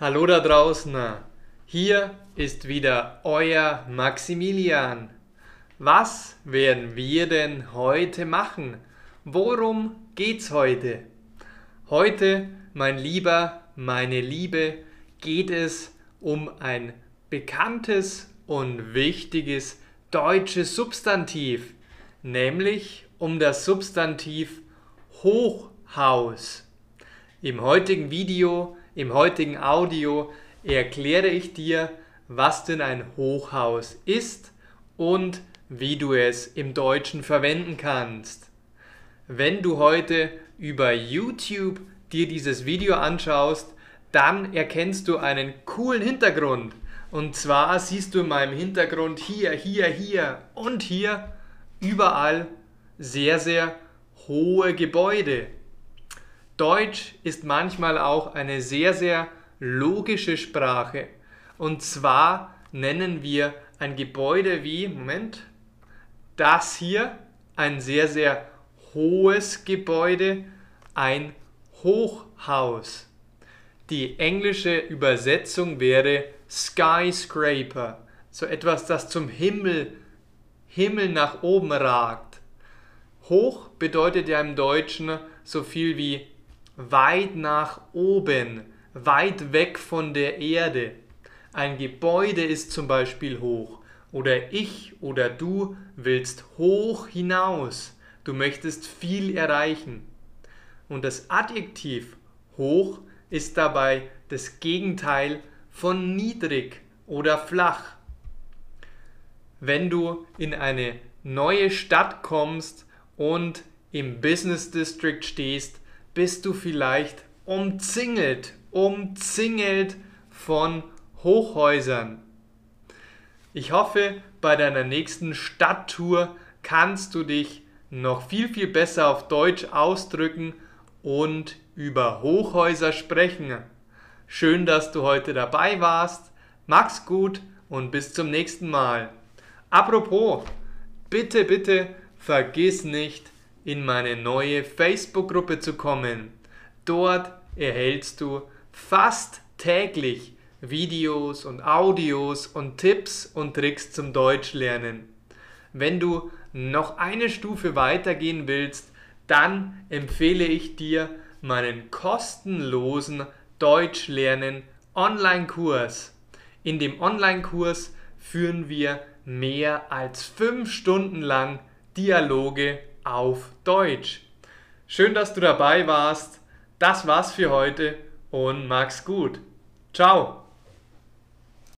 Hallo da draußen. Hier ist wieder euer Maximilian. Was werden wir denn heute machen? Worum geht's heute? Heute, mein Lieber, meine Liebe, geht es um ein bekanntes und wichtiges deutsches Substantiv, nämlich um das Substantiv Hochhaus. Im heutigen Video im heutigen Audio erkläre ich dir, was denn ein Hochhaus ist und wie du es im Deutschen verwenden kannst. Wenn du heute über YouTube dir dieses Video anschaust, dann erkennst du einen coolen Hintergrund. Und zwar siehst du in meinem Hintergrund hier, hier, hier und hier überall sehr, sehr hohe Gebäude. Deutsch ist manchmal auch eine sehr, sehr logische Sprache. Und zwar nennen wir ein Gebäude wie, Moment, das hier, ein sehr, sehr hohes Gebäude, ein Hochhaus. Die englische Übersetzung wäre Skyscraper, so etwas, das zum Himmel, Himmel nach oben ragt. Hoch bedeutet ja im Deutschen so viel wie weit nach oben, weit weg von der Erde. Ein Gebäude ist zum Beispiel hoch. Oder ich oder du willst hoch hinaus. Du möchtest viel erreichen. Und das Adjektiv hoch ist dabei das Gegenteil von niedrig oder flach. Wenn du in eine neue Stadt kommst und im Business District stehst, bist du vielleicht umzingelt, umzingelt von Hochhäusern. Ich hoffe, bei deiner nächsten Stadttour kannst du dich noch viel, viel besser auf Deutsch ausdrücken und über Hochhäuser sprechen. Schön, dass du heute dabei warst. Mach's gut und bis zum nächsten Mal. Apropos, bitte, bitte vergiss nicht, in meine neue Facebook-Gruppe zu kommen. Dort erhältst du fast täglich Videos und Audios und Tipps und Tricks zum Deutschlernen. Wenn du noch eine Stufe weitergehen willst, dann empfehle ich dir meinen kostenlosen Deutschlernen Online-Kurs. In dem Online-Kurs führen wir mehr als fünf Stunden lang Dialoge auf Deutsch. Schön, dass du dabei warst. Das war's für heute und mach's gut. Ciao.